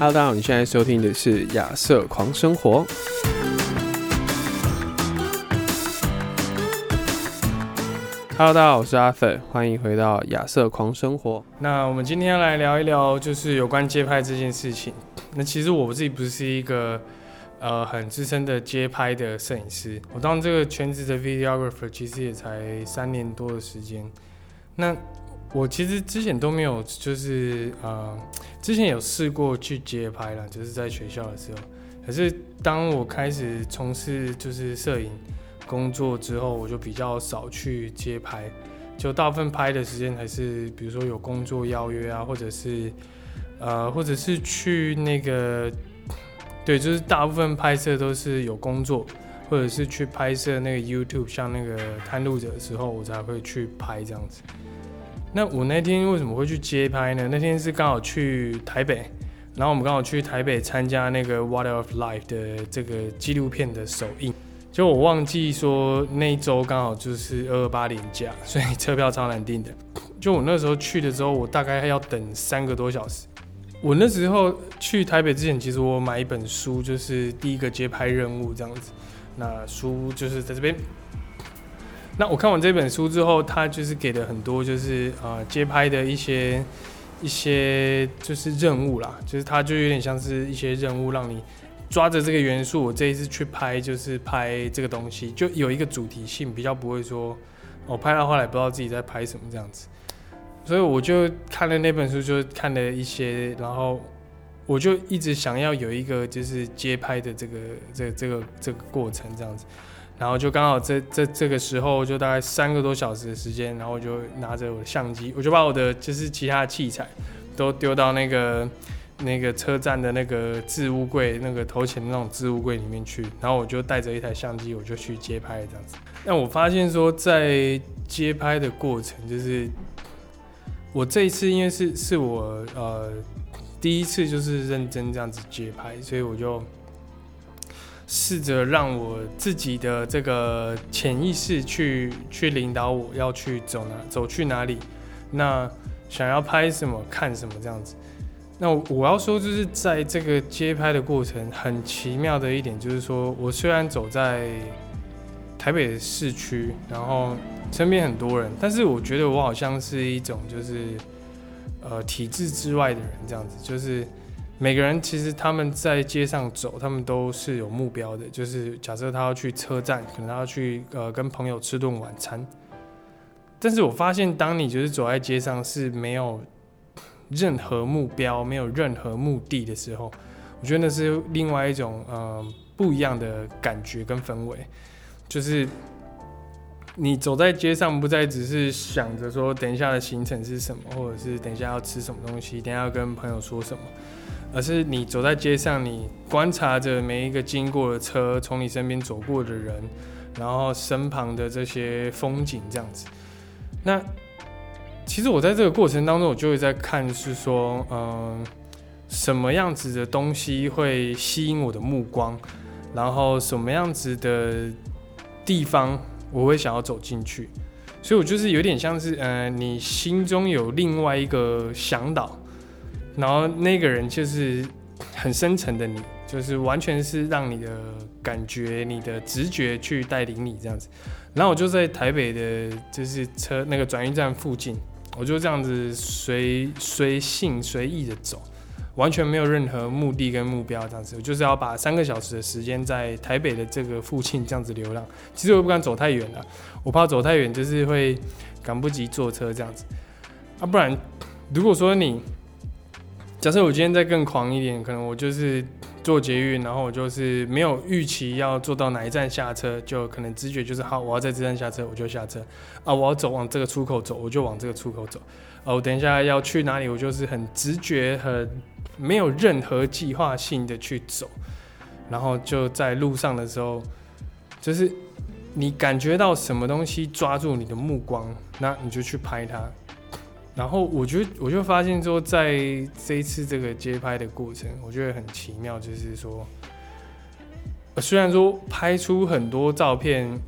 Hello，大家好，你现在收听的是亚瑟狂生活。Hello，大家好，我是阿粉，欢迎回到亚瑟狂生活。那我们今天来聊一聊，就是有关街拍这件事情。那其实我自己不是一个呃很资深的街拍的摄影师，我当这个全职的 videographer 其实也才三年多的时间。那我其实之前都没有，就是呃，之前有试过去街拍了，就是在学校的时候。可是当我开始从事就是摄影工作之后，我就比较少去街拍，就大部分拍的时间还是比如说有工作邀约啊，或者是呃，或者是去那个，对，就是大部分拍摄都是有工作，或者是去拍摄那个 YouTube，像那个探路者的时候，我才会去拍这样子。那我那天为什么会去街拍呢？那天是刚好去台北，然后我们刚好去台北参加那个《Water of Life》的这个纪录片的首映。就我忘记说那一周刚好就是二二八年假，所以车票超难订的。就我那时候去的时候，我大概要等三个多小时。我那时候去台北之前，其实我买一本书，就是第一个街拍任务这样子。那书就是在这边。那我看完这本书之后，他就是给了很多就是啊街拍的一些一些就是任务啦，就是他就有点像是一些任务，让你抓着这个元素，我这一次去拍就是拍这个东西，就有一个主题性，比较不会说我拍到后来不知道自己在拍什么这样子。所以我就看了那本书，就看了一些，然后我就一直想要有一个就是街拍的这个这这个这个过程这样子。然后就刚好这这这个时候，就大概三个多小时的时间，然后我就拿着我的相机，我就把我的就是其他的器材都丢到那个那个车站的那个置物柜，那个投钱的那种置物柜里面去。然后我就带着一台相机，我就去街拍这样子。但我发现说，在街拍的过程，就是我这一次因为是是我呃第一次就是认真这样子街拍，所以我就。试着让我自己的这个潜意识去去领导我要去走哪走去哪里，那想要拍什么看什么这样子。那我要说就是在这个街拍的过程很奇妙的一点就是说，我虽然走在台北的市区，然后身边很多人，但是我觉得我好像是一种就是呃体制之外的人这样子，就是。每个人其实他们在街上走，他们都是有目标的。就是假设他要去车站，可能他要去呃跟朋友吃顿晚餐。但是我发现，当你就是走在街上是没有任何目标、没有任何目的的时候，我觉得那是另外一种呃不一样的感觉跟氛围。就是你走在街上，不再只是想着说等一下的行程是什么，或者是等一下要吃什么东西，等下要跟朋友说什么。而是你走在街上，你观察着每一个经过的车，从你身边走过的人，然后身旁的这些风景这样子。那其实我在这个过程当中，我就会在看，是说，嗯，什么样子的东西会吸引我的目光，然后什么样子的地方我会想要走进去。所以我就是有点像是，嗯，你心中有另外一个向导。然后那个人就是很深沉的你，就是完全是让你的感觉、你的直觉去带领你这样子。然后我就在台北的，就是车那个转运站附近，我就这样子随随性随意的走，完全没有任何目的跟目标这样子。就是要把三个小时的时间在台北的这个附近这样子流浪。其实我不敢走太远了，我怕走太远就是会赶不及坐车这样子。啊，不然如果说你。假设我今天再更狂一点，可能我就是坐捷运，然后我就是没有预期要坐到哪一站下车，就可能直觉就是好，我要在这站下车，我就下车。啊，我要走往这个出口走，我就往这个出口走。啊，我等一下要去哪里，我就是很直觉，很没有任何计划性的去走，然后就在路上的时候，就是你感觉到什么东西抓住你的目光，那你就去拍它。然后我觉得，我就发现说，在这一次这个街拍的过程，我觉得很奇妙，就是说，虽然说拍出很多照片，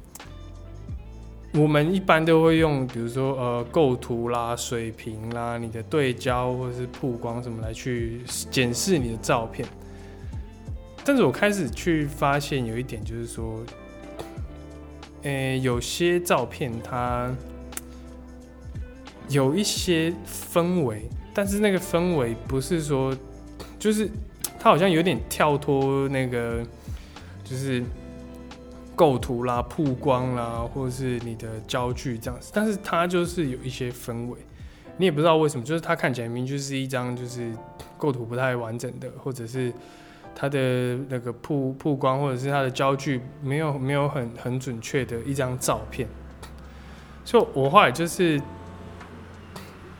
我们一般都会用，比如说呃构图啦、水平啦、你的对焦或者是曝光什么来去检视你的照片。但是我开始去发现有一点，就是说，诶，有些照片它有一些氛围，但是那个氛围不是说，就是它好像有点跳脱那个，就是构图啦、曝光啦，或者是你的焦距这样子，但是它就是有一些氛围，你也不知道为什么，就是它看起来明明就是一张就是构图不太完整的，或者是。它的那个曝曝光，或者是它的焦距没有没有很很准确的一张照片，所以我后来就是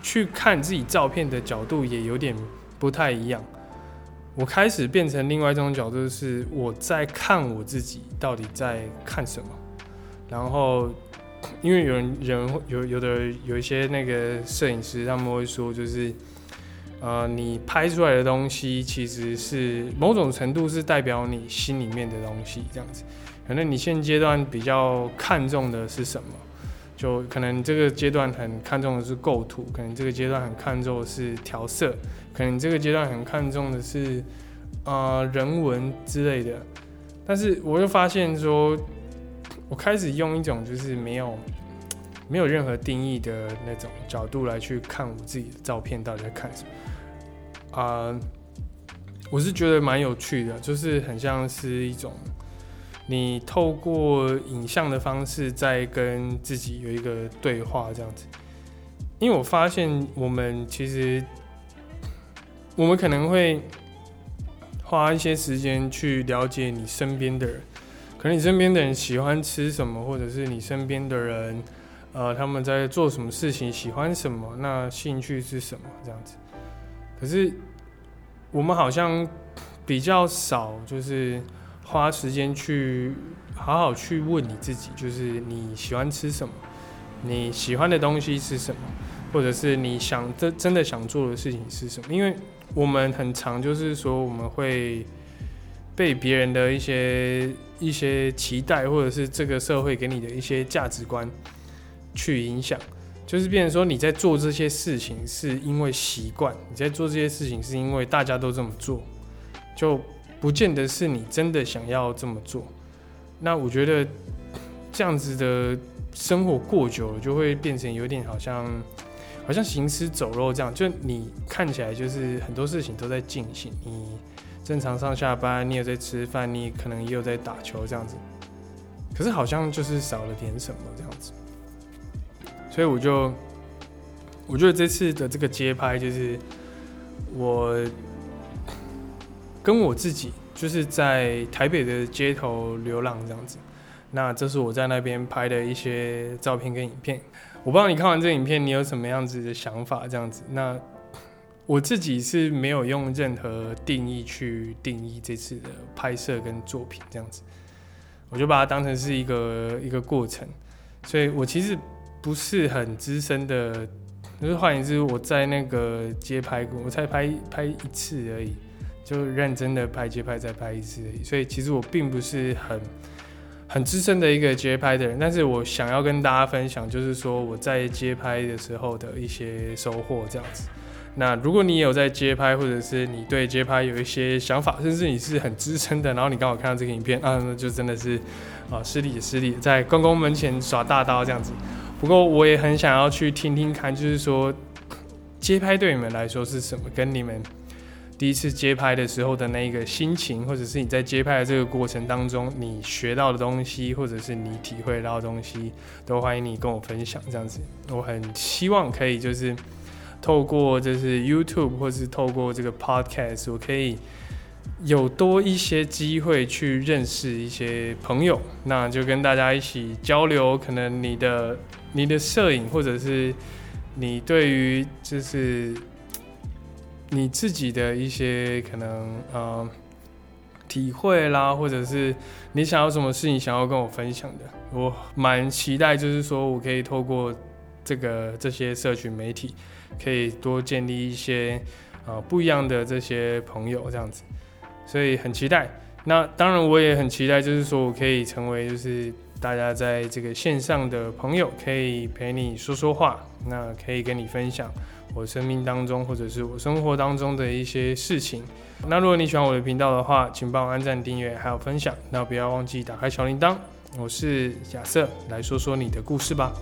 去看自己照片的角度也有点不太一样。我开始变成另外一种角度，是我在看我自己到底在看什么。然后，因为有人人有有的有一些那个摄影师，他们会说就是。呃，你拍出来的东西其实是某种程度是代表你心里面的东西，这样子。可能你现阶段比较看重的是什么？就可能这个阶段很看重的是构图，可能这个阶段很看重的是调色，可能这个阶段很看重的是呃人文之类的。但是我又发现说，我开始用一种就是没有没有任何定义的那种角度来去看我自己的照片到底在看什么。啊，我是觉得蛮有趣的，就是很像是一种你透过影像的方式在跟自己有一个对话这样子。因为我发现我们其实我们可能会花一些时间去了解你身边的人，可能你身边的人喜欢吃什么，或者是你身边的人呃他们在做什么事情，喜欢什么，那兴趣是什么这样子。可是，我们好像比较少，就是花时间去好好去问你自己，就是你喜欢吃什么，你喜欢的东西是什么，或者是你想真真的想做的事情是什么？因为我们很常就是说，我们会被别人的一些一些期待，或者是这个社会给你的一些价值观去影响。就是变成说，你在做这些事情是因为习惯，你在做这些事情是因为大家都这么做，就不见得是你真的想要这么做。那我觉得这样子的生活过久了，就会变成有点好像好像行尸走肉这样。就你看起来就是很多事情都在进行，你正常上下班，你有在吃饭，你可能也有在打球这样子，可是好像就是少了点什么这样子。所以我就，我觉得这次的这个街拍就是我跟我自己就是在台北的街头流浪这样子。那这是我在那边拍的一些照片跟影片。我不知道你看完这影片，你有什么样子的想法？这样子，那我自己是没有用任何定义去定义这次的拍摄跟作品这样子，我就把它当成是一个一个过程。所以我其实。不是很资深的，就是换言之，我在那个街拍过，我才拍拍一次而已，就认真的拍街拍再拍一次。所以其实我并不是很很资深的一个街拍的人，但是我想要跟大家分享，就是说我在街拍的时候的一些收获这样子。那如果你有在街拍，或者是你对街拍有一些想法，甚至你是很资深的，然后你刚好看到这个影片，啊，那就真的是啊，失礼失礼，在公公门前耍大刀这样子。不过我也很想要去听听看，就是说街拍对你们来说是什么？跟你们第一次街拍的时候的那个心情，或者是你在街拍的这个过程当中你学到的东西，或者是你体会到的东西，都欢迎你跟我分享。这样子，我很希望可以就是透过就是 YouTube 或是透过这个 Podcast，我可以有多一些机会去认识一些朋友，那就跟大家一起交流，可能你的。你的摄影，或者是你对于就是你自己的一些可能呃体会啦，或者是你想要什么事情想要跟我分享的，我蛮期待，就是说我可以透过这个这些社群媒体，可以多建立一些啊不一样的这些朋友这样子，所以很期待。那当然我也很期待，就是说我可以成为就是。大家在这个线上的朋友可以陪你说说话，那可以跟你分享我生命当中或者是我生活当中的一些事情。那如果你喜欢我的频道的话，请帮我按赞、订阅还有分享。那不要忘记打开小铃铛。我是亚瑟，来说说你的故事吧。